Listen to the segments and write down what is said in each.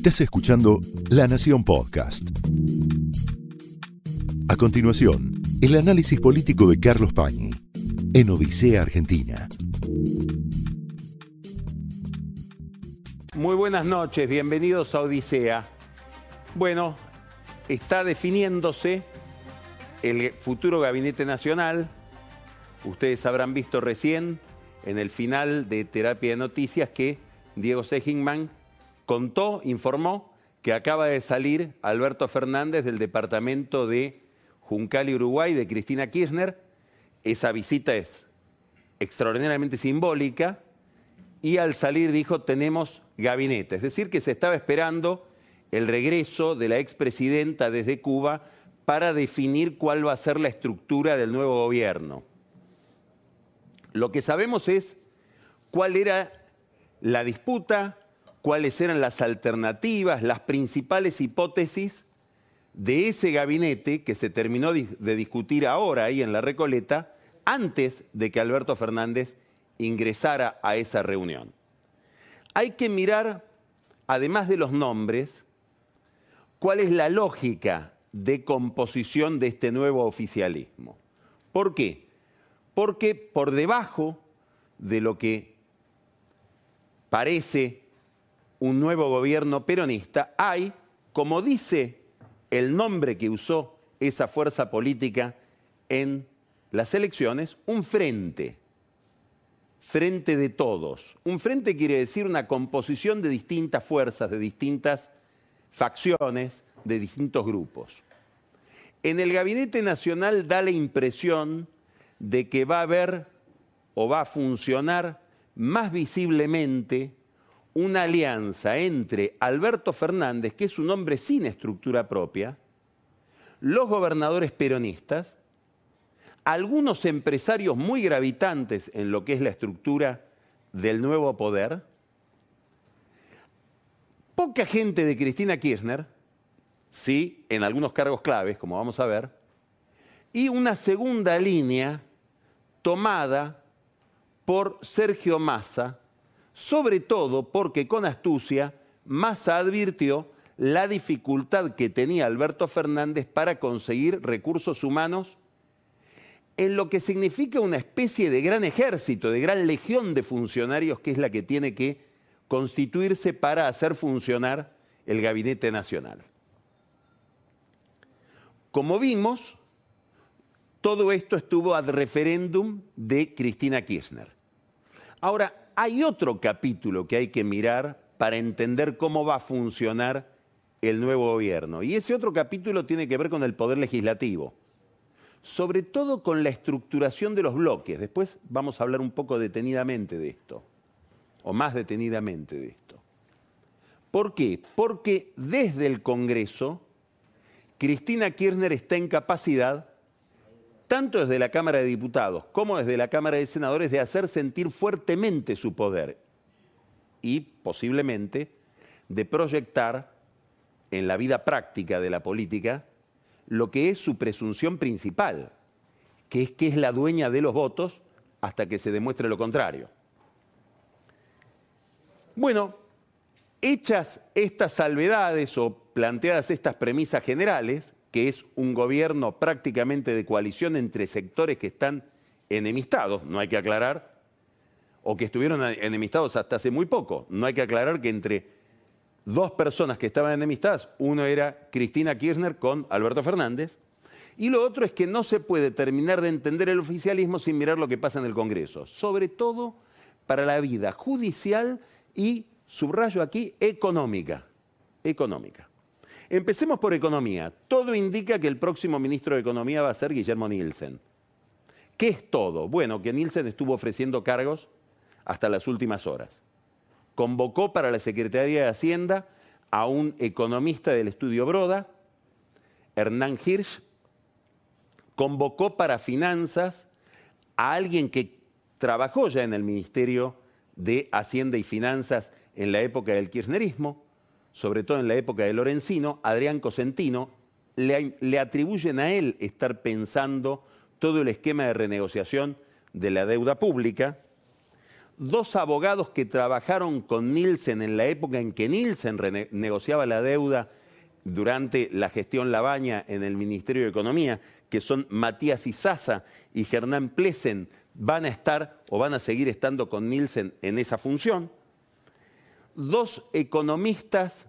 Estás escuchando La Nación Podcast. A continuación, el análisis político de Carlos Pañi en Odisea Argentina. Muy buenas noches, bienvenidos a Odisea. Bueno, está definiéndose el futuro gabinete nacional. Ustedes habrán visto recién en el final de Terapia de Noticias que Diego Segingman contó, informó que acaba de salir Alberto Fernández del departamento de Juncal y Uruguay de Cristina Kirchner. Esa visita es extraordinariamente simbólica y al salir dijo tenemos gabinete. Es decir, que se estaba esperando el regreso de la expresidenta desde Cuba para definir cuál va a ser la estructura del nuevo gobierno. Lo que sabemos es cuál era la disputa, cuáles eran las alternativas, las principales hipótesis de ese gabinete que se terminó de discutir ahora ahí en la Recoleta, antes de que Alberto Fernández ingresara a esa reunión. Hay que mirar, además de los nombres, cuál es la lógica de composición de este nuevo oficialismo. ¿Por qué? Porque por debajo de lo que parece un nuevo gobierno peronista, hay, como dice el nombre que usó esa fuerza política en las elecciones, un frente, frente de todos. Un frente quiere decir una composición de distintas fuerzas, de distintas facciones, de distintos grupos. En el Gabinete Nacional da la impresión de que va a haber o va a funcionar más visiblemente una alianza entre Alberto Fernández, que es un hombre sin estructura propia, los gobernadores peronistas, algunos empresarios muy gravitantes en lo que es la estructura del nuevo poder, poca gente de Cristina Kirchner, sí, en algunos cargos claves, como vamos a ver, y una segunda línea tomada por Sergio Massa, sobre todo porque con astucia Massa advirtió la dificultad que tenía Alberto Fernández para conseguir recursos humanos en lo que significa una especie de gran ejército, de gran legión de funcionarios que es la que tiene que constituirse para hacer funcionar el Gabinete Nacional. Como vimos, todo esto estuvo ad referéndum de Cristina Kirchner. Ahora, hay otro capítulo que hay que mirar para entender cómo va a funcionar el nuevo gobierno. Y ese otro capítulo tiene que ver con el poder legislativo, sobre todo con la estructuración de los bloques. Después vamos a hablar un poco detenidamente de esto, o más detenidamente de esto. ¿Por qué? Porque desde el Congreso, Cristina Kirchner está en capacidad tanto desde la Cámara de Diputados como desde la Cámara de Senadores, de hacer sentir fuertemente su poder y posiblemente de proyectar en la vida práctica de la política lo que es su presunción principal, que es que es la dueña de los votos hasta que se demuestre lo contrario. Bueno, hechas estas salvedades o planteadas estas premisas generales, que es un gobierno prácticamente de coalición entre sectores que están enemistados, no hay que aclarar, o que estuvieron enemistados hasta hace muy poco. No hay que aclarar que entre dos personas que estaban enemistadas, uno era Cristina Kirchner con Alberto Fernández, y lo otro es que no se puede terminar de entender el oficialismo sin mirar lo que pasa en el Congreso, sobre todo para la vida judicial y, subrayo aquí, económica. Económica. Empecemos por economía. Todo indica que el próximo ministro de Economía va a ser Guillermo Nielsen. ¿Qué es todo? Bueno, que Nielsen estuvo ofreciendo cargos hasta las últimas horas. Convocó para la Secretaría de Hacienda a un economista del estudio Broda, Hernán Hirsch, convocó para finanzas a alguien que trabajó ya en el Ministerio de Hacienda y Finanzas en la época del kirchnerismo, sobre todo en la época de Lorenzino, Adrián Cosentino, le, atribuyen a él estar pensando todo el esquema de renegociación de la deuda pública. dos abogados que trabajaron con Nielsen en la época en que Nielsen negociaba la deuda durante la gestión Labaña en el Ministerio de Economía, que son Matías Izaza y Hernán Plesen, van a estar o van a seguir estando con Nielsen en esa función. Dos economistas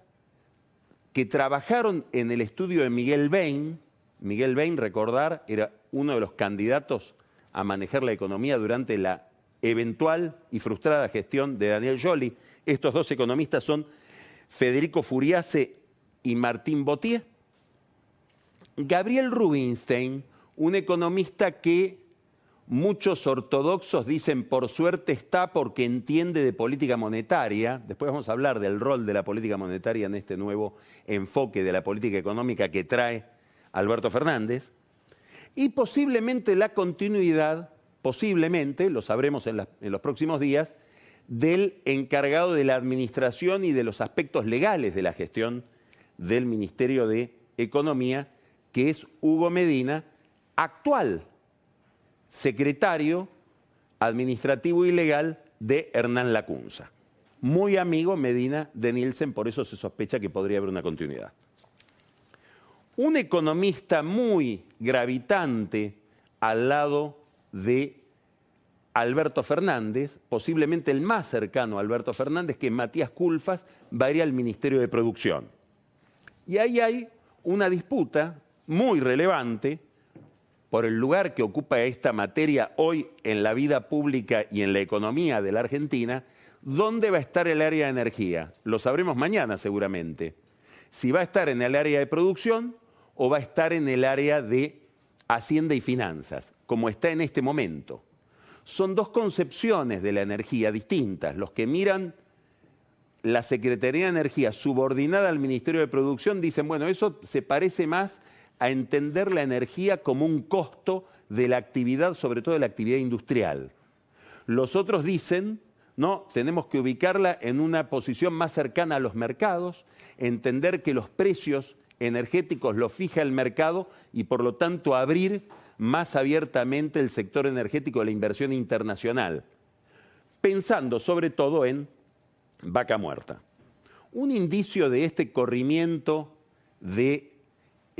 que trabajaron en el estudio de Miguel Bain. Miguel Bain, recordar, era uno de los candidatos a manejar la economía durante la eventual y frustrada gestión de Daniel Joly. Estos dos economistas son Federico Furiase y Martín Botier. Gabriel Rubinstein, un economista que muchos ortodoxos dicen por suerte está porque entiende de política monetaria. Después vamos a hablar del rol de la política monetaria en este nuevo enfoque de la política económica que trae Alberto Fernández. Y posiblemente la continuidad, posiblemente, lo sabremos en, los próximos días, del encargado de la administración y de los aspectos legales de la gestión del Ministerio de Economía, que es Hugo Medina, actual secretario administrativo y legal de Hernán Lacunza. Muy amigo Medina de Nielsen, por eso se sospecha que podría haber una continuidad. Un economista muy gravitante al lado de Alberto Fernández, posiblemente el más cercano a Alberto Fernández, que Matías Culfas, va a ir al Ministerio de Producción. Y ahí hay una disputa muy relevante por el lugar que ocupa esta materia hoy en la vida pública y en la economía de la Argentina, ¿dónde va a estar el área de energía? Lo sabremos mañana seguramente. Si va a estar en el área de producción o va a estar en el área de hacienda y finanzas, como está en este momento. Son dos concepciones de la energía distintas. Los que miran la Secretaría de Energía subordinada al Ministerio de Producción dicen, bueno, eso se parece más a entender la energía como un costo de la actividad, sobre todo de la actividad industrial. Los otros dicen, no, tenemos que ubicarla en una posición más cercana a los mercados, entender que los precios energéticos los fija el mercado y por lo tanto abrir más abiertamente el sector energético de la inversión internacional, pensando sobre todo en vaca muerta. Un indicio de este corrimiento de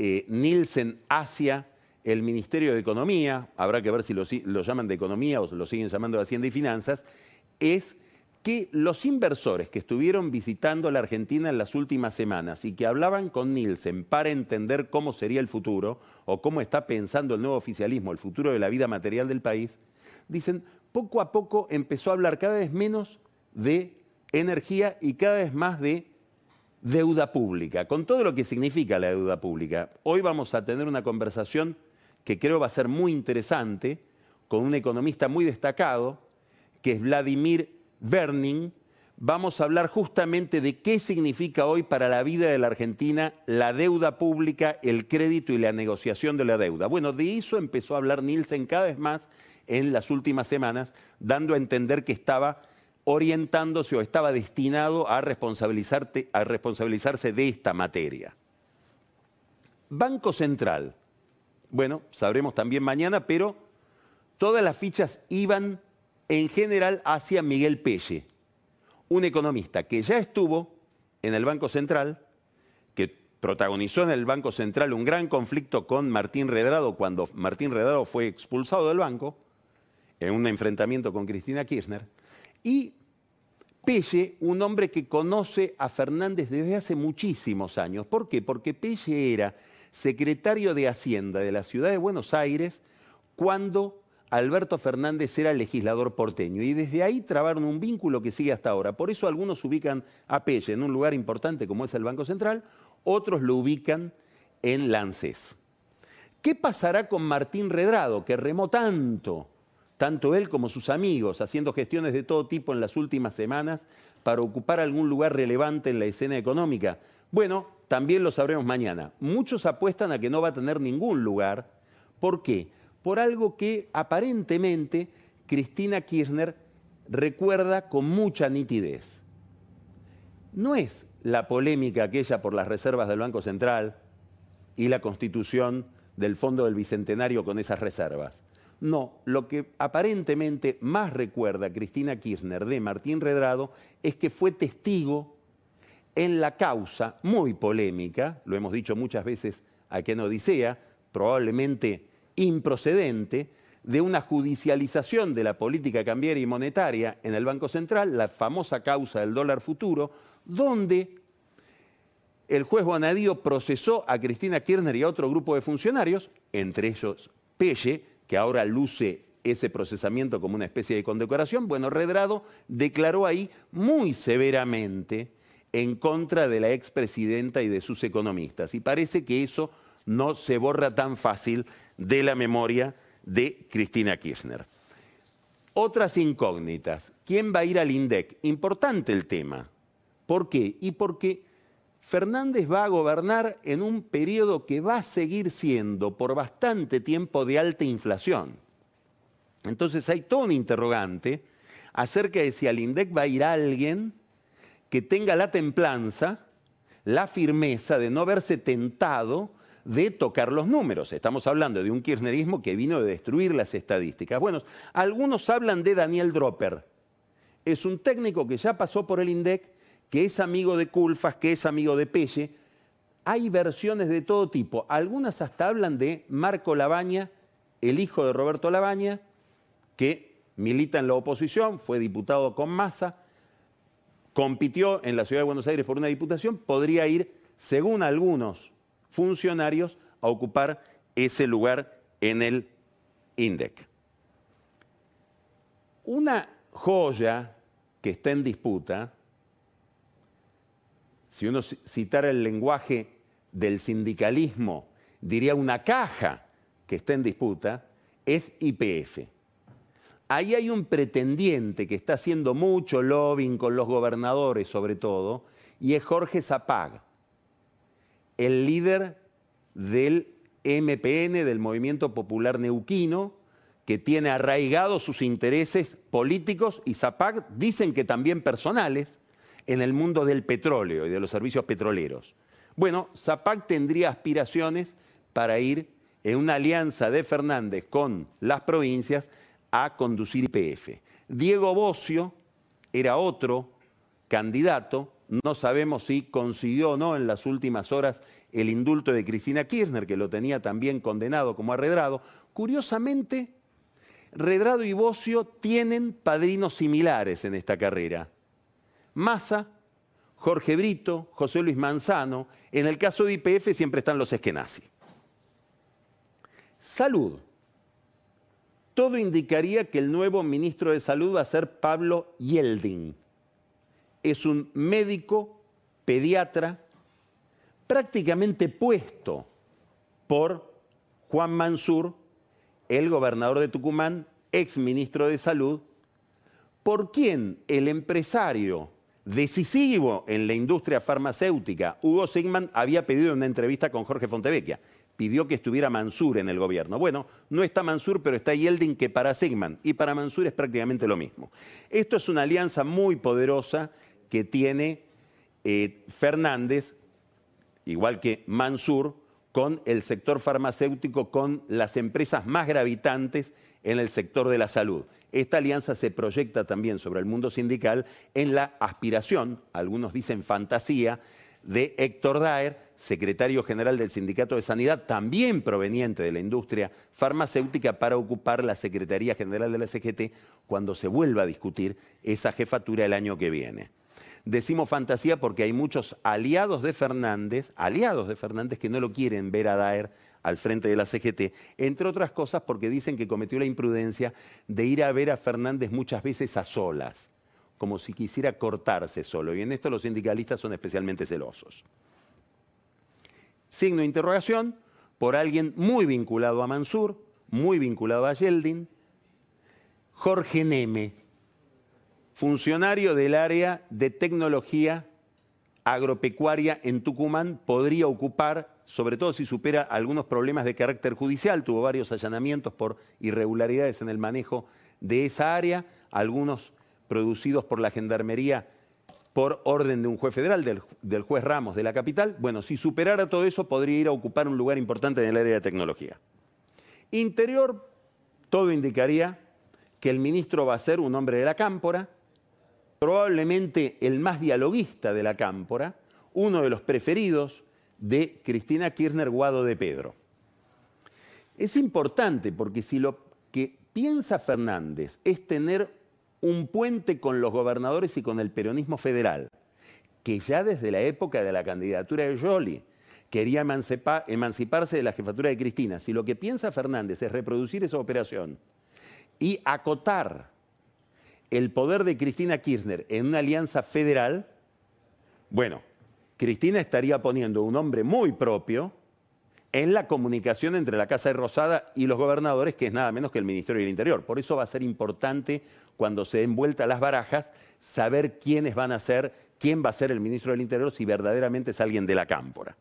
eh, Nielsen hacia el Ministerio de Economía, habrá que ver si lo, llaman de Economía o lo siguen llamando de Hacienda y Finanzas, es que los inversores que estuvieron visitando la Argentina en las últimas semanas y que hablaban con Nielsen para entender cómo sería el futuro o cómo está pensando el nuevo oficialismo, el futuro de la vida material del país, dicen, poco a poco empezó a hablar cada vez menos de energía y cada vez más de deuda pública, con todo lo que significa la deuda pública. Hoy vamos a tener una conversación que creo va a ser muy interesante con un economista muy destacado, que es Vladimir Berning. Vamos a hablar justamente de qué significa hoy para la vida de la Argentina la deuda pública, el crédito y la negociación de la deuda. Bueno, de eso empezó a hablar Nielsen cada vez más en las últimas semanas, dando a entender que estaba orientándose o estaba destinado a, a responsabilizarse de esta materia. Banco Central. Bueno, sabremos también mañana, pero todas las fichas iban en general hacia Miguel Pelle, un economista que ya estuvo en el Banco Central, que protagonizó en el Banco Central un gran conflicto con Martín Redrado cuando Martín Redrado fue expulsado del banco en un enfrentamiento con Cristina Kirchner y Pelle, un hombre que conoce a Fernández desde hace muchísimos años. ¿Por qué? Porque Pelle era secretario de Hacienda de la ciudad de Buenos Aires cuando Alberto Fernández era legislador porteño y desde ahí trabaron un vínculo que sigue hasta ahora. Por eso algunos ubican a Pelle en un lugar importante como es el Banco Central, otros lo ubican en Lancés. ¿Qué pasará con Martín Redrado, que remó tanto tanto él como sus amigos, haciendo gestiones de todo tipo en las últimas semanas para ocupar algún lugar relevante en la escena económica. Bueno, también lo sabremos mañana. Muchos apuestan a que no va a tener ningún lugar. ¿Por qué? Por algo que aparentemente Cristina Kirchner recuerda con mucha nitidez. No es la polémica aquella por las reservas del Banco Central y la constitución del Fondo del Bicentenario con esas reservas No, lo que aparentemente más recuerda Cristina Kirchner de Martín Redrado es que fue testigo en la causa muy polémica, lo hemos dicho muchas veces aquí en Odisea, probablemente improcedente, de una judicialización de la política cambiaria y monetaria en el Banco Central, la famosa causa del dólar futuro, donde el juez Bonadío procesó a Cristina Kirchner y a otro grupo de funcionarios, entre ellos Pelle, que ahora luce ese procesamiento como una especie de condecoración. Bueno, Redrado declaró ahí muy severamente en contra de la expresidenta y de sus economistas. Y parece que eso no se borra tan fácil de la memoria de Cristina Kirchner. Otras incógnitas. ¿Quién va a ir al INDEC? Importante el tema. ¿Por qué? Y porque Fernández va a gobernar en un periodo que va a seguir siendo por bastante tiempo de alta inflación. Entonces hay todo un interrogante acerca de si al INDEC va a ir alguien que tenga la templanza, la firmeza de no verse tentado de tocar los números. Estamos hablando de un kirchnerismo que vino de destruir las estadísticas. Bueno, algunos hablan de Daniel Dropper. Es un técnico que ya pasó por el INDEC, que es amigo de Culfas, que es amigo de Pelle. Hay versiones de todo tipo. Algunas hasta hablan de Marco Labaña, el hijo de Roberto Labaña, que milita en la oposición, fue diputado con Massa, compitió en la ciudad de Buenos Aires por una diputación, podría ir, según algunos funcionarios, a ocupar ese lugar en el INDEC. Una joya que está en disputa, si uno citara el lenguaje del sindicalismo, diría una caja que está en disputa, es IPF. Ahí hay un pretendiente que está haciendo mucho lobbying con los gobernadores sobre todo, y es Jorge Zapag, el líder del MPN, del Movimiento Popular Neuquino, que tiene arraigados sus intereses políticos y Zapag dicen que también personales en el mundo del petróleo y de los servicios petroleros. Bueno, Zapag tendría aspiraciones para ir en una alianza de Fernández con las provincias a conducir IPF. Diego Bocio era otro candidato, no sabemos si consiguió o no en las últimas horas el indulto de Cristina Kirchner, que lo tenía también condenado como arredrado. Curiosamente, Redrado y Bocio tienen padrinos similares en esta carrera. Massa, Jorge Brito, José Luis Manzano. En el caso de IPF siempre están los eskenazi. Salud todo indicaría que el nuevo ministro de Salud va a ser Pablo Yeldin. Es un médico pediatra prácticamente puesto por Juan Mansur, el gobernador de Tucumán, ex ministro de Salud, por quien el empresario decisivo en la industria farmacéutica, Hugo Sigman, había pedido una entrevista con Jorge Fontevecchia pidió que estuviera Mansur en el gobierno. Bueno, no está Mansur, pero está Yeldin que para Sigman y para Mansur es prácticamente lo mismo. Esto es una alianza muy poderosa que tiene eh, Fernández, igual que Mansur, con el sector farmacéutico, con las empresas más gravitantes en el sector de la salud. Esta alianza se proyecta también sobre el mundo sindical en la aspiración, algunos dicen fantasía, de Héctor Daer, secretario general del Sindicato de Sanidad, también proveniente de la industria farmacéutica, para ocupar la Secretaría General de la CGT cuando se vuelva a discutir esa jefatura el año que viene. Decimos fantasía porque hay muchos aliados de Fernández, aliados de Fernández que no lo quieren ver a Daer al frente de la CGT, entre otras cosas porque dicen que cometió la imprudencia de ir a ver a Fernández muchas veces a solas como si quisiera cortarse solo. Y en esto los sindicalistas son especialmente celosos. Signo de interrogación por alguien muy vinculado a Mansur, muy vinculado a Yeldin, Jorge Neme, funcionario del área de tecnología agropecuaria en Tucumán, podría ocupar, sobre todo si supera algunos problemas de carácter judicial, tuvo varios allanamientos por irregularidades en el manejo de esa área, algunos producidos por la Gendarmería por orden de un juez federal, del, juez Ramos de la capital, bueno, si superara todo eso podría ir a ocupar un lugar importante en el área de tecnología. Interior, todo indicaría que el ministro va a ser un hombre de la cámpora, probablemente el más dialoguista de la cámpora, uno de los preferidos de Cristina Kirchner Guado de Pedro. Es importante porque si lo que piensa Fernández es tener un puente con los gobernadores y con el peronismo federal, que ya desde la época de la candidatura de Jolie quería emanciparse de la jefatura de Cristina, si lo que piensa Fernández es reproducir esa operación y acotar el poder de Cristina Kirchner en una alianza federal, bueno, Cristina estaría poniendo un hombre muy propio en la comunicación entre la Casa de Rosada y los gobernadores, que es nada menos que el Ministerio del Interior. Por eso va a ser importante, cuando se den vuelta las barajas, saber quiénes van a ser, quién va a ser el ministro del Interior, si verdaderamente es alguien de la cámpora.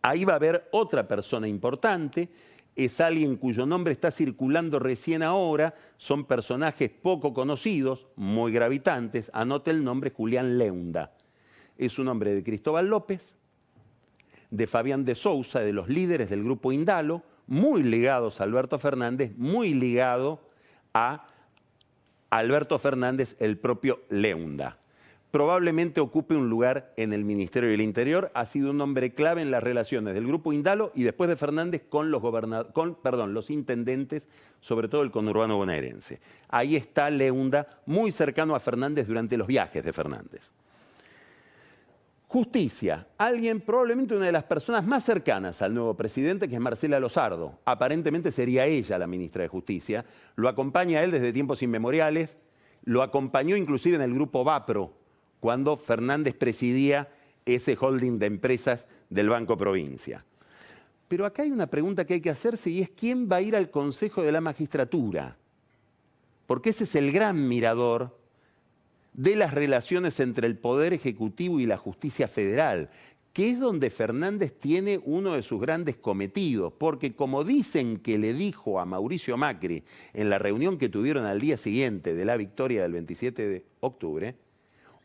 Ahí va a haber otra persona importante, es alguien cuyo nombre está circulando recién ahora, son personajes poco conocidos, muy gravitantes, anote el nombre Julián Leunda es un hombre de Cristóbal López, de Fabián de Sousa, de los líderes del grupo Indalo, muy ligados a Alberto Fernández, muy ligado a Alberto Fernández, el propio Leunda. Probablemente ocupe un lugar en el Ministerio del Interior, ha sido un hombre clave en las relaciones del grupo Indalo y después de Fernández con los, con, perdón, los intendentes, sobre todo el conurbano bonaerense. Ahí está Leunda, muy cercano a Fernández durante los viajes de Fernández. Justicia. Alguien, probablemente una de las personas más cercanas al nuevo presidente, que es Marcela Lozardo. Aparentemente sería ella la ministra de Justicia. Lo acompaña a él desde tiempos inmemoriales. Lo acompañó inclusive en el grupo VAPRO, cuando Fernández presidía ese holding de empresas del Banco Provincia. Pero acá hay una pregunta que hay que hacerse y es quién va a ir al Consejo de la Magistratura. Porque ese es el gran mirador de las relaciones entre el Poder Ejecutivo y la Justicia Federal, que es donde Fernández tiene uno de sus grandes cometidos, porque como dicen que le dijo a Mauricio Macri en la reunión que tuvieron al día siguiente de la victoria del 27 de octubre,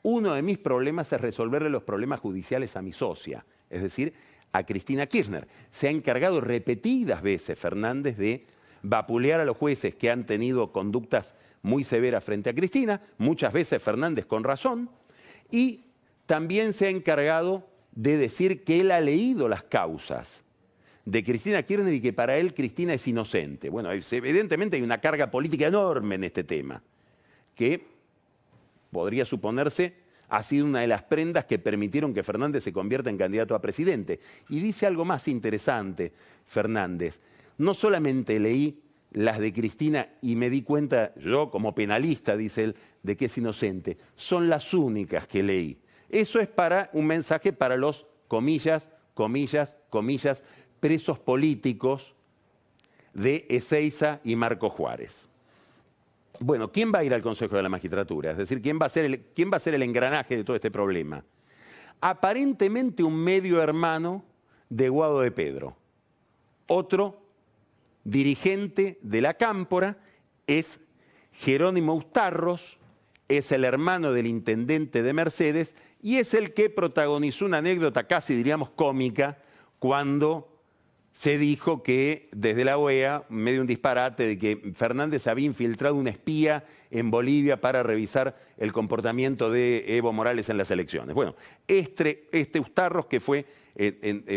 uno de mis problemas es resolverle los problemas judiciales a mi socia, es decir, a Cristina Kirchner. Se ha encargado repetidas veces Fernández de vapulear a los jueces que han tenido conductas muy severa frente a Cristina, muchas veces Fernández con razón, y también se ha encargado de decir que él ha leído las causas de Cristina Kirchner y que para él Cristina es inocente. Bueno, evidentemente hay una carga política enorme en este tema, que podría suponerse ha sido una de las prendas que permitieron que Fernández se convierta en candidato a presidente. Y dice algo más interesante, Fernández. No solamente leí las de Cristina y me di cuenta, yo como penalista, dice él, de que es inocente. Son las únicas que leí. Eso es para un mensaje para los, comillas, comillas, comillas, presos políticos de Ezeiza y Marco Juárez. Bueno, ¿quién va a ir al Consejo de la Magistratura? Es decir, ¿quién va a ser el, quién va a ser el engranaje de todo este problema? Aparentemente un medio hermano de Guado de Pedro. Otro dirigente de la cámpora es Jerónimo Ustarros, es el hermano del intendente de Mercedes y es el que protagonizó una anécdota casi diríamos cómica cuando se dijo que desde la OEA, medio un disparate, de que Fernández había infiltrado un espía en Bolivia para revisar el comportamiento de Evo Morales en las elecciones. Bueno, este, este Ustarros, que fue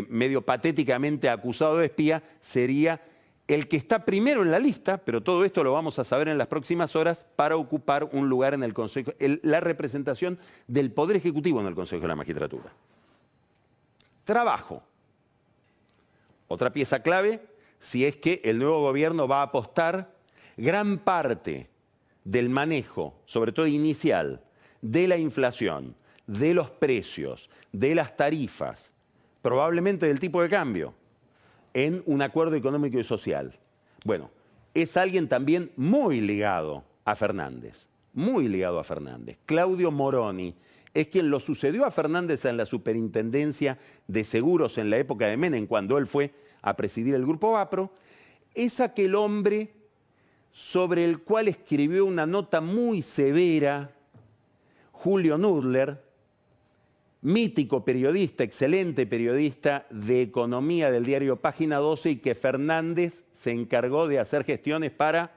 medio patéticamente acusado de espía, sería el que está primero en la lista, pero todo esto lo vamos a saber en las próximas horas, para ocupar un lugar en el Consejo, la representación del Poder Ejecutivo en el Consejo de la Magistratura. Trabajo. Otra pieza clave, si es que el nuevo gobierno va a apostar gran parte del manejo, sobre todo inicial, de la inflación, de los precios, de las tarifas, probablemente del tipo de cambio, en un acuerdo económico y social. Bueno, es alguien también muy ligado a Fernández, muy ligado a Fernández. Claudio Moroni es quien lo sucedió a Fernández en la superintendencia de seguros en la época de Menem, cuando él fue a presidir el grupo Vapro. Es aquel hombre sobre el cual escribió una nota muy severa Julio Nudler, mítico periodista, excelente periodista de economía del diario Página 12 y que Fernández se encargó de hacer gestiones para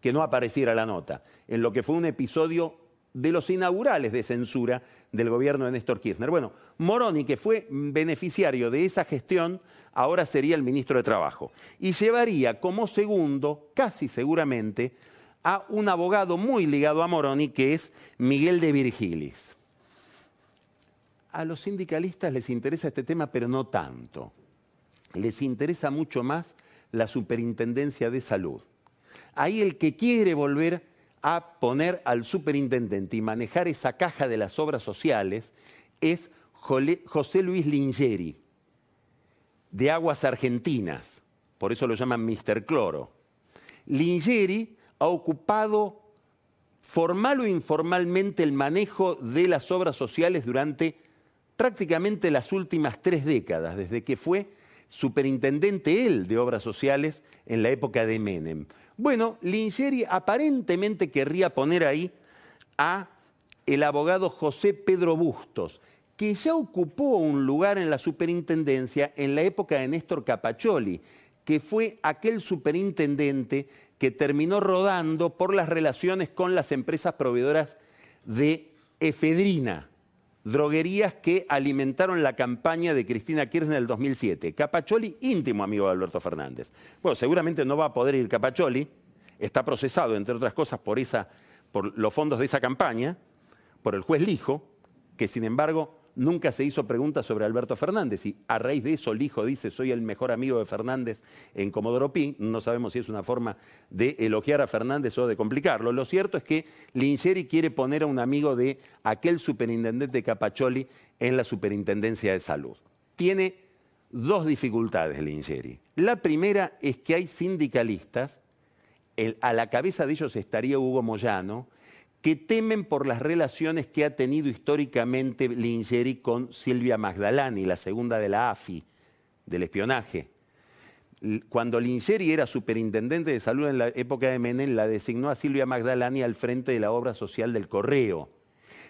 que no apareciera la nota, en lo que fue un episodio de los inaugurales de censura del gobierno de Néstor Kirchner. Bueno, Moroni, que fue beneficiario de esa gestión, ahora sería el ministro de Trabajo y llevaría como segundo, casi seguramente, a un abogado muy ligado a Moroni, que es Miguel de Virgilis. A los sindicalistas les interesa este tema, pero no tanto. Les interesa mucho más la superintendencia de salud. Ahí el que quiere volver a poner al superintendente y manejar esa caja de las obras sociales es José Luis Lingeri, de Aguas Argentinas, por eso lo llaman Mr. Cloro. Lingeri ha ocupado formal o informalmente el manejo de las obras sociales durante prácticamente las últimas tres décadas, desde que fue superintendente él de obras sociales en la época de Menem. Bueno, Lingeri aparentemente querría poner ahí a el abogado José Pedro Bustos, que ya ocupó un lugar en la superintendencia en la época de Néstor Capacholi, que fue aquel superintendente que terminó rodando por las relaciones con las empresas proveedoras de efedrina, droguerías que alimentaron la campaña de Cristina Kirchner en el 2007. Capacholi, íntimo amigo de Alberto Fernández. Bueno, seguramente no va a poder ir Capacholi, está procesado, entre otras cosas, por, esa, por los fondos de esa campaña, por el juez Lijo, que sin embargo nunca se hizo preguntas sobre Alberto Fernández y a raíz de eso el hijo dice soy el mejor amigo de Fernández en Comodoro Pi. No sabemos si es una forma de elogiar a Fernández o de complicarlo. Lo cierto es que Lingeri quiere poner a un amigo de aquel superintendente Capacholi en la superintendencia de salud. Tiene dos dificultades Lingeri. La primera es que hay sindicalistas, a la cabeza de ellos estaría Hugo Moyano, que temen por las relaciones que ha tenido históricamente Lingeri con Silvia Magdalani, la segunda de la AFI, del espionaje. Cuando Lingeri era superintendente de salud en la época de Menem, la designó a Silvia Magdalani al frente de la obra social del Correo.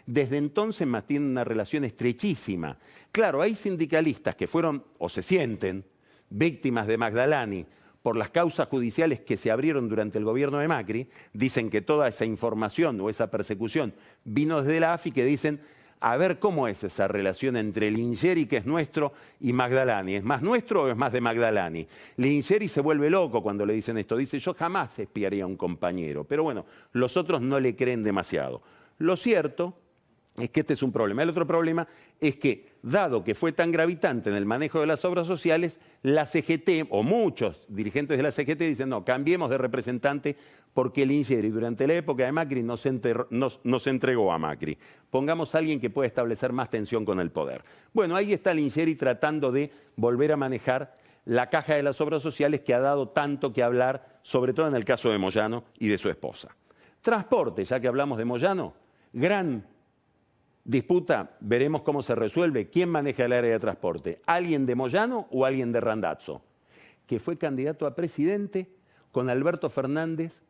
Desde entonces mantienen una relación estrechísima. Claro, hay sindicalistas que fueron o se sienten víctimas de Magdalani por las causas judiciales que se abrieron durante el gobierno de Macri, dicen que toda esa información o esa persecución vino desde la AFI, que dicen, a ver cómo es esa relación entre Lingeri, que es nuestro, y Magdalani. ¿Es más nuestro o es más de Magdalani? Lingeri se vuelve loco cuando le dicen esto. Dice, yo jamás espiaría a un compañero. Pero bueno, los otros no le creen demasiado. Lo cierto es que este es un problema. El otro problema es que, dado que fue tan gravitante en el manejo de las obras sociales, la CGT, o muchos dirigentes de la CGT dicen, no, cambiemos de representante porque el Ingeri durante la época de Macri nos, entregó a Macri. Pongamos a alguien que pueda establecer más tensión con el poder. Bueno, ahí está el Ingeri tratando de volver a manejar la caja de las obras sociales que ha dado tanto que hablar, sobre todo en el caso de Moyano y de su esposa. Transporte, ya que hablamos de Moyano, gran disputa, veremos cómo se resuelve, quién maneja el área de transporte, alguien de Moyano o alguien de Randazzo, que fue candidato a presidente con Alberto Fernández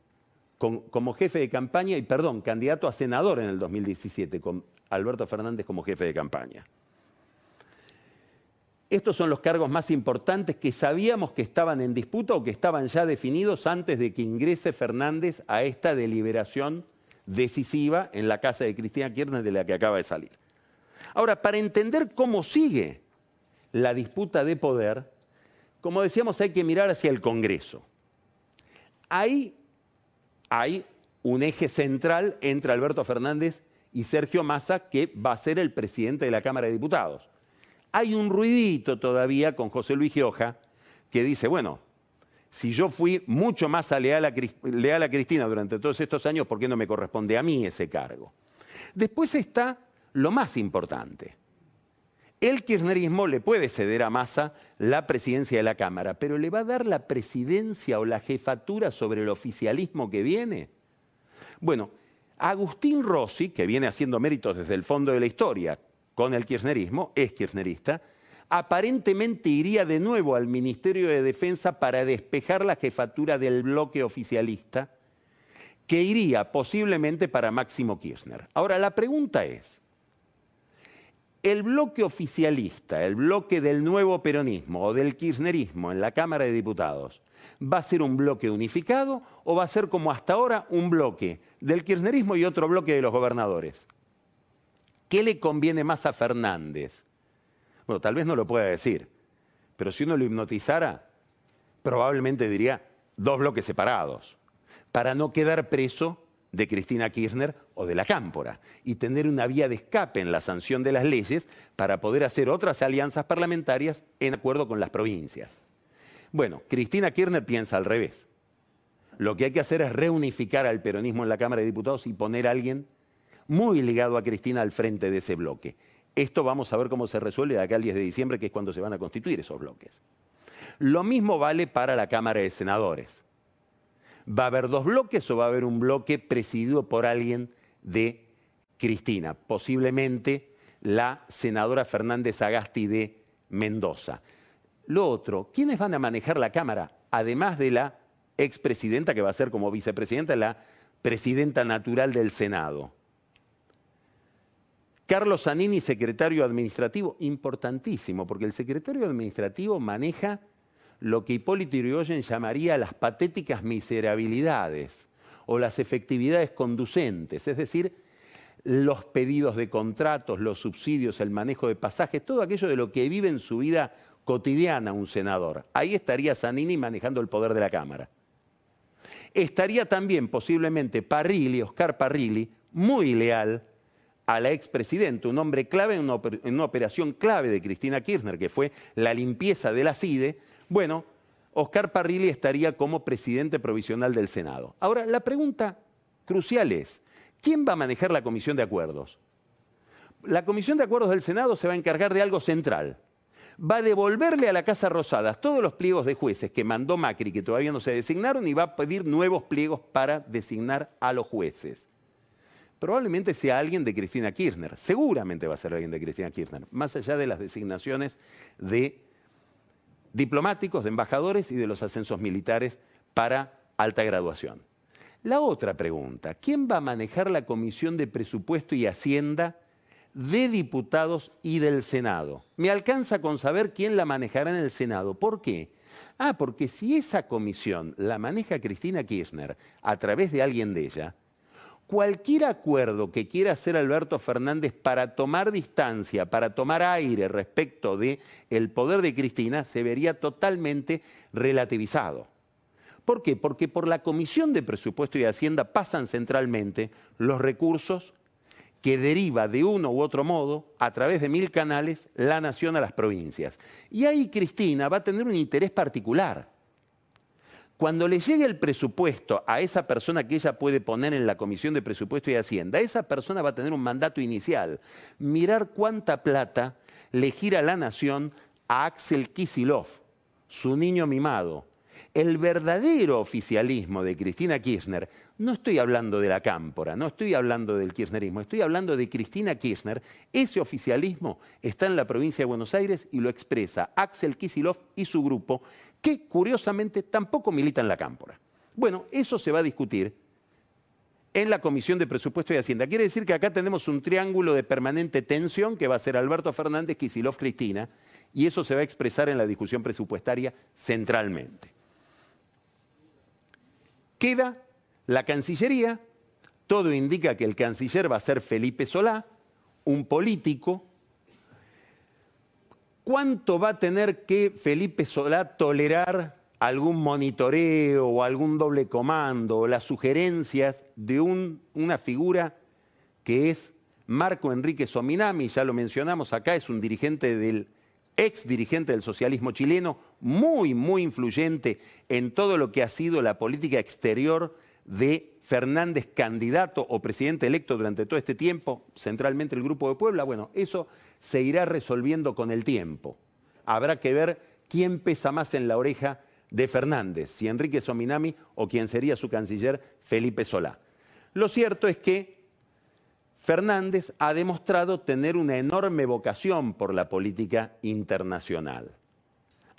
como jefe de campaña y, perdón, candidato a senador en el 2017 con Alberto Fernández como jefe de campaña. Estos son los cargos más importantes que sabíamos que estaban en disputa o que estaban ya definidos antes de que ingrese Fernández a esta deliberación decisiva en la casa de Cristina Kirchner de la que acaba de salir. Ahora, para entender cómo sigue la disputa de poder, como decíamos, hay que mirar hacia el Congreso. Ahí hay un eje central entre Alberto Fernández y Sergio Massa, que va a ser el presidente de la Cámara de Diputados. Hay un ruidito todavía con José Luis Gioja, que dice, bueno, si yo fui mucho más leal a, leal a Cristina durante todos estos años, ¿por qué no me corresponde a mí ese cargo? Después está lo más importante. El kirchnerismo le puede ceder a Massa la presidencia de la Cámara, pero ¿le va a dar la presidencia o la jefatura sobre el oficialismo que viene? Bueno, Agustín Rossi, que viene haciendo méritos desde el fondo de la historia con el kirchnerismo, es kirchnerista, aparentemente iría de nuevo al Ministerio de Defensa para despejar la jefatura del bloque oficialista, que iría posiblemente para Máximo Kirchner. Ahora, la pregunta es, el bloque oficialista, el bloque del nuevo peronismo o del kirchnerismo en la Cámara de Diputados, ¿va a ser un bloque unificado o va a ser como hasta ahora un bloque del kirchnerismo y otro bloque de los gobernadores? ¿Qué le conviene más a Fernández? Bueno, tal vez no lo pueda decir, pero si uno lo hipnotizara, probablemente diría dos bloques separados, para no quedar preso de Cristina Kirchner o de la Cámpora y tener una vía de escape en la sanción de las leyes para poder hacer otras alianzas parlamentarias en acuerdo con las provincias. Bueno, Cristina Kirchner piensa al revés. Lo que hay que hacer es reunificar al peronismo en la Cámara de Diputados y poner a alguien muy ligado a Cristina al frente de ese bloque. Esto vamos a ver cómo se resuelve de acá al 10 de diciembre, que es cuando se van a constituir esos bloques. Lo mismo vale para la Cámara de Senadores. ¿Va a haber dos bloques o va a haber un bloque presidido por alguien de Cristina? Posiblemente la senadora Fernández Agasti de Mendoza. Lo otro, ¿quiénes van a manejar la Cámara? Además de la expresidenta, que va a ser como vicepresidenta, la presidenta natural del Senado. Carlos Zanini, secretario administrativo, importantísimo, porque el secretario administrativo maneja lo que Hipólito Yrigoyen llamaría las patéticas miserabilidades o las efectividades conducentes, es decir, los pedidos de contratos, los subsidios, el manejo de pasajes, todo aquello de lo que vive en su vida cotidiana un senador. Ahí estaría Zanini manejando el poder de la Cámara. Estaría también posiblemente Parrilli, Oscar Parrilli, muy leal a la expresidenta, un hombre clave en una, operación clave de Cristina Kirchner, que fue la limpieza de la CIDE, bueno, Oscar Parrilli estaría como presidente provisional del Senado. Ahora, la pregunta crucial es, ¿quién va a manejar la comisión de acuerdos? La comisión de acuerdos del Senado se va a encargar de algo central. Va a devolverle a la Casa Rosada todos los pliegos de jueces que mandó Macri, que todavía no se designaron, y va a pedir nuevos pliegos para designar a los jueces probablemente sea alguien de Cristina Kirchner. Seguramente va a ser alguien de Cristina Kirchner, más allá de las designaciones de diplomáticos, de embajadores y de los ascensos militares para alta graduación. La otra pregunta, ¿quién va a manejar la Comisión de Presupuesto y Hacienda de diputados y del Senado? Me alcanza con saber quién la manejará en el Senado. ¿Por qué? Ah, porque si esa comisión la maneja Cristina Kirchner a través de alguien de ella, cualquier acuerdo que quiera hacer Alberto Fernández para tomar distancia, para tomar aire respecto de el poder de Cristina, se vería totalmente relativizado. ¿Por qué? Porque por la Comisión de Presupuesto y Hacienda pasan centralmente los recursos que deriva de uno u otro modo, a través de mil canales, la nación a las provincias. Y ahí Cristina va a tener un interés particular cuando le llegue el presupuesto a esa persona que ella puede poner en la Comisión de Presupuesto y Hacienda, esa persona va a tener un mandato inicial, mirar cuánta plata le gira la nación a Axel Kisilov, su niño mimado. El verdadero oficialismo de Cristina Kirchner, no estoy hablando de la cámpora, no estoy hablando del kirchnerismo, estoy hablando de Cristina Kirchner. Ese oficialismo está en la provincia de Buenos Aires y lo expresa Axel Kisilov y su grupo, que curiosamente tampoco milita en la cámpora. Bueno, eso se va a discutir en la Comisión de Presupuesto y Hacienda. Quiere decir que acá tenemos un triángulo de permanente tensión que va a ser Alberto Fernández, Kisilov, Cristina, y eso se va a expresar en la discusión presupuestaria centralmente. Queda la Cancillería, todo indica que el canciller va a ser Felipe Solá, un político. ¿Cuánto va a tener que Felipe Solá tolerar algún monitoreo o algún doble comando o las sugerencias de una figura que es Marco Enrique Sominami, ya lo mencionamos acá, es un dirigente del ex dirigente del socialismo chileno, muy, muy influyente en todo lo que ha sido la política exterior de Fernández candidato o presidente electo durante todo este tiempo, centralmente el Grupo de Puebla, bueno, eso se irá resolviendo con el tiempo. Habrá que ver quién pesa más en la oreja de Fernández, si Enrique Sominami o quien sería su canciller Felipe Solá. Lo cierto es que Fernández ha demostrado tener una enorme vocación por la política internacional.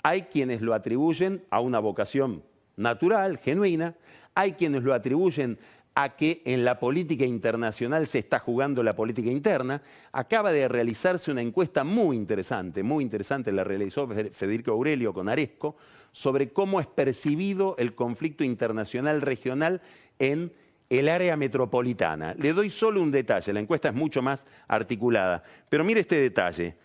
Hay quienes lo atribuyen a una vocación natural, genuina, hay quienes lo atribuyen a que en la política internacional se está jugando la política interna. Acaba de realizarse una encuesta muy interesante, muy interesante, la realizó Federico Aurelio con Aresco, sobre cómo es percibido el conflicto internacional regional en el área metropolitana. Le doy solo un detalle, la encuesta es mucho más articulada, pero mire este detalle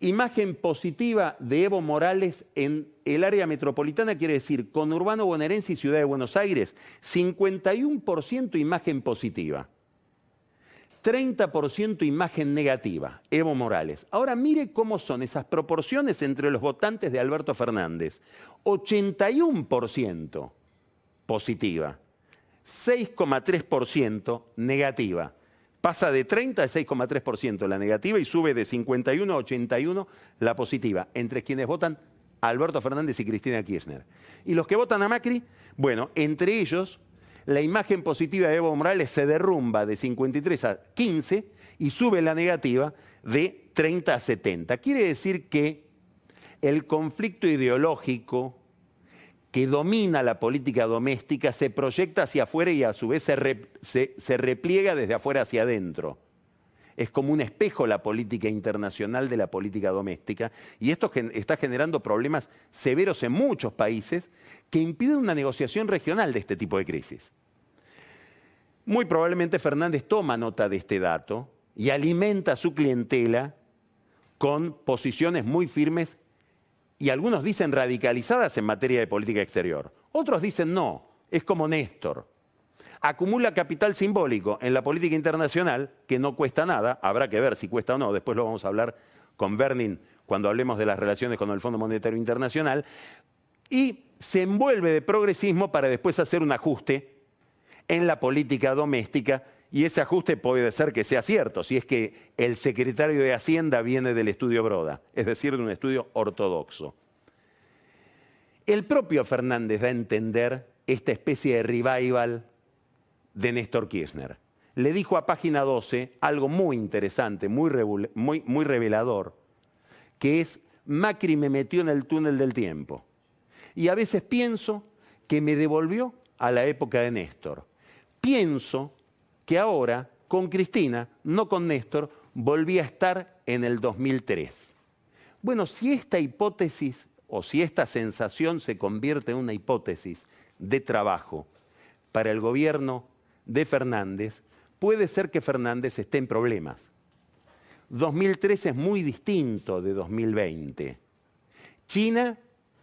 imagen positiva de Evo Morales en el área metropolitana, quiere decir conurbano bonaerense y ciudad de Buenos Aires, 51% imagen positiva. 30% imagen negativa, Evo Morales. Ahora mire cómo son esas proporciones entre los votantes de Alberto Fernández. 81% positiva, 6,3% negativa pasa de 30 a 6,3% la negativa y sube de 51 a 81 la positiva, entre quienes votan a Alberto Fernández y Cristina Kirchner. Y los que votan a Macri, bueno, entre ellos la imagen positiva de Evo Morales se derrumba de 53 a 15 y sube la negativa de 30 a 70. Quiere decir que el conflicto ideológico que domina la política doméstica se proyecta hacia afuera y a su vez se, repliega desde afuera hacia adentro. Es como un espejo la política internacional de la política doméstica y esto está generando problemas severos en muchos países que impiden una negociación regional de este tipo de crisis. Muy probablemente Fernández toma nota de este dato y alimenta a su clientela con posiciones muy firmes y algunos dicen radicalizadas en materia de política exterior. Otros dicen no, es como Néstor. Acumula capital simbólico en la política internacional que no cuesta nada, habrá que ver si cuesta o no, después lo vamos a hablar con Bernin cuando hablemos de las relaciones con el Fondo Monetario Internacional, y se envuelve de progresismo para después hacer un ajuste en la política doméstica y ese ajuste puede ser que sea cierto, si es que el secretario de Hacienda viene del estudio Broda, es decir, de un estudio ortodoxo. El propio Fernández da a entender esta especie de revival de Néstor Kirchner. Le dijo a página 12 algo muy interesante, muy, muy, revelador, que es Macri me metió en el túnel del tiempo. Y a veces pienso que me devolvió a la época de Néstor. Pienso que ahora, con Cristina, no con Néstor, volvía a estar en el 2003. Bueno, si esta hipótesis o si esta sensación se convierte en una hipótesis de trabajo para el gobierno de Fernández, puede ser que Fernández esté en problemas. 2003 es muy distinto de 2020. China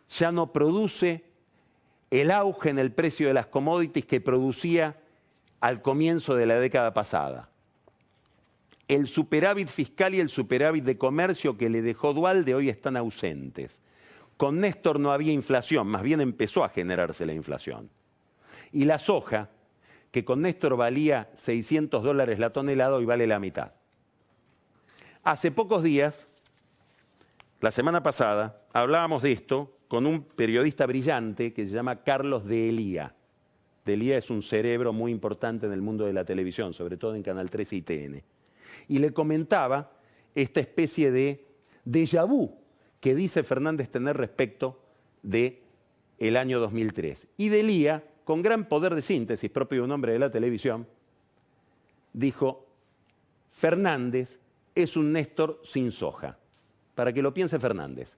ya no produce el auge en el precio de las commodities que producía al comienzo de la década pasada. El superávit fiscal y el superávit de comercio que le dejó Dualde hoy están ausentes. Con Néstor no había inflación, más bien empezó a generarse la inflación. Y la soja, que con Néstor valía 600 dólares la tonelada, hoy vale la mitad. Hace pocos días, la semana pasada, hablábamos de esto con un periodista brillante que se llama Carlos de Elía. Delía es un cerebro muy importante en el mundo de la televisión, sobre todo en Canal 3 y TN. Y le comentaba esta especie de déjà vu que dice Fernández tener respecto de el año 2003. Y Delía, con gran poder de síntesis propio de un hombre de la televisión, dijo, Fernández es un Néstor sin soja. Para que lo piense Fernández.